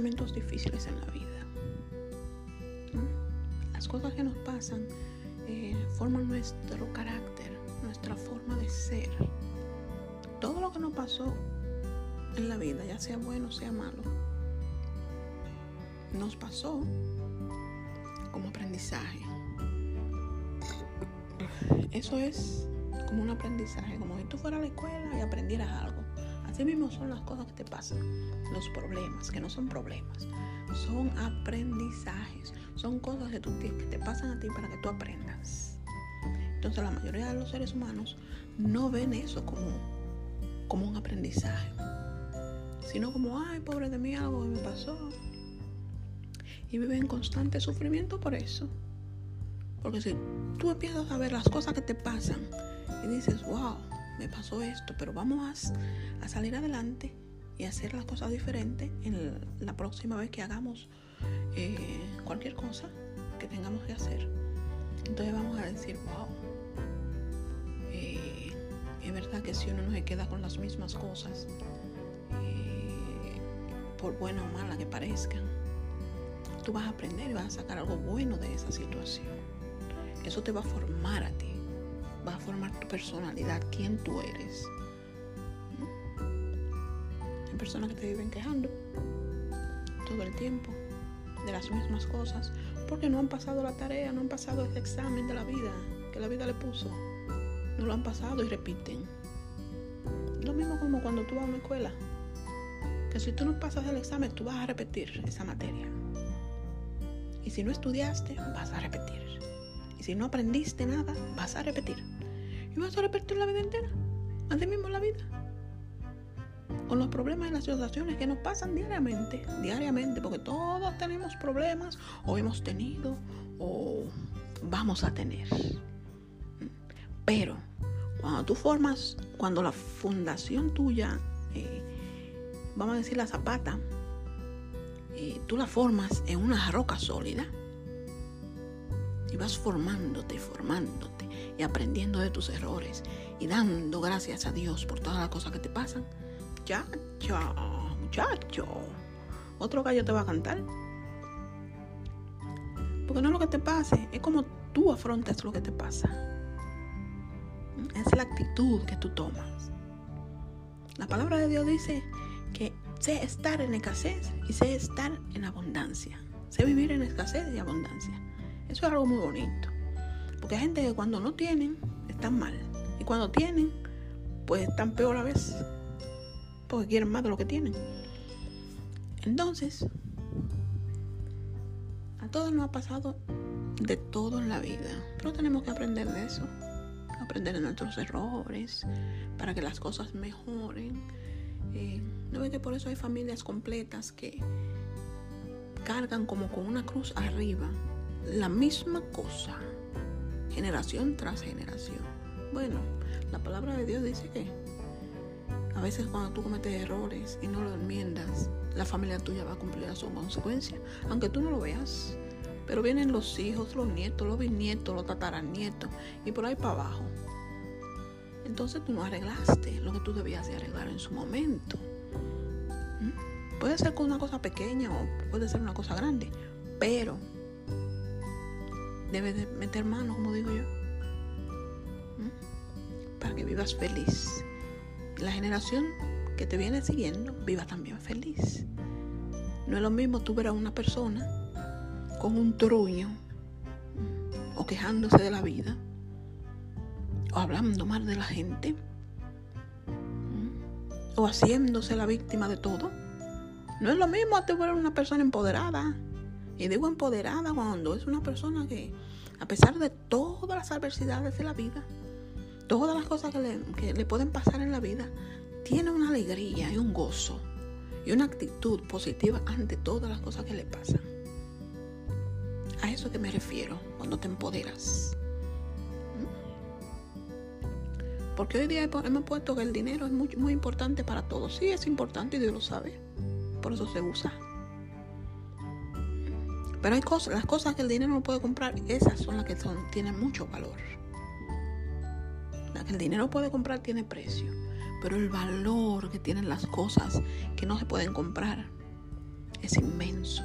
difíciles en la vida. Las cosas que nos pasan eh, forman nuestro carácter, nuestra forma de ser. Todo lo que nos pasó en la vida, ya sea bueno o sea malo, nos pasó como aprendizaje. Eso es como un aprendizaje, como si tú fueras a la escuela y aprendieras algo. Así mismo son las cosas que te pasan, los problemas, que no son problemas, son aprendizajes, son cosas que, tú, que te pasan a ti para que tú aprendas. Entonces la mayoría de los seres humanos no ven eso como, como un aprendizaje, sino como, ay, pobre de mí, algo me pasó. Y viven en constante sufrimiento por eso. Porque si tú empiezas a ver las cosas que te pasan y dices, wow, me pasó esto, pero vamos a, salir adelante y hacer las cosas diferentes en la próxima vez que hagamos eh, cualquier cosa que tengamos que hacer. Entonces vamos a decir, wow, eh, es verdad que si uno no se queda con las mismas cosas, eh, por buena o mala que parezcan, tú vas a aprender y vas a sacar algo bueno de esa situación. Eso te va a formar a ti, va a formar tu personalidad, quién tú eres. Hay personas que te viven quejando todo el tiempo de las mismas cosas porque no han pasado la tarea, no han pasado ese examen de la vida que la vida le puso. No lo han pasado y repiten. Lo mismo como cuando tú vas a una escuela, que si tú no pasas el examen, tú vas a repetir esa materia. Y si no estudiaste, vas a repetir. Si no aprendiste nada, vas a repetir. Y vas a repetir la vida entera. Así mismo la vida. Con los problemas y las situaciones que nos pasan diariamente. Diariamente, porque todos tenemos problemas, o hemos tenido, o vamos a tener. Pero cuando tú formas, cuando la fundación tuya, eh, vamos a decir la zapata, eh, tú la formas en una roca sólida y vas formándote, formándote y aprendiendo de tus errores y dando gracias a Dios por todas las cosas que te pasan, muchacho, muchacho, otro gallo te va a cantar. Porque no es lo que te pase, es como tú afrontas lo que te pasa. Es la actitud que tú tomas. La palabra de Dios dice que sé estar en escasez y sé estar en abundancia. Sé vivir en escasez y abundancia. Eso es algo muy bonito. Porque hay gente que cuando no tienen, están mal. Y cuando tienen, pues están peor a veces. Porque quieren más de lo que tienen. Entonces, a todos nos ha pasado de todo en la vida. Pero tenemos que aprender de eso. Aprender de nuestros errores. Para que las cosas mejoren. Eh, ¿No ve que por eso hay familias completas que cargan como con una cruz arriba la misma cosa, generación tras generación. Bueno, la palabra de Dios dice que a veces cuando tú cometes errores y no lo enmiendas, la familia tuya va a cumplir a su consecuencia, aunque tú no lo veas. Pero vienen los hijos, los nietos, los bisnietos, los tataranietos y por ahí para abajo. Entonces tú no arreglaste lo que tú debías de arreglar en su momento. ¿Mm? Puede ser con una cosa pequeña o puede ser una cosa grande, pero debes de meter mano, como digo yo, para que vivas feliz. La generación que te viene siguiendo viva también feliz. No es lo mismo tú ver a una persona con un truño o quejándose de la vida o hablando mal de la gente o haciéndose la víctima de todo. No es lo mismo tú ver una persona empoderada y digo empoderada cuando es una persona que, a pesar de todas las adversidades de la vida, todas las cosas que le, pueden pasar en la vida, tiene una alegría y un gozo y una actitud positiva ante todas las cosas que le pasan. A eso que me refiero cuando te empoderas. ¿Mm? Porque hoy día hemos puesto que el dinero es muy, muy importante para todos. Sí, es importante y Dios lo sabe. Por eso se usa. Pero hay cosas, las cosas que el dinero no puede comprar, esas son las que son, tienen mucho valor. Las que el dinero puede comprar tiene precio, pero el valor que tienen las cosas que no se pueden comprar, es inmenso.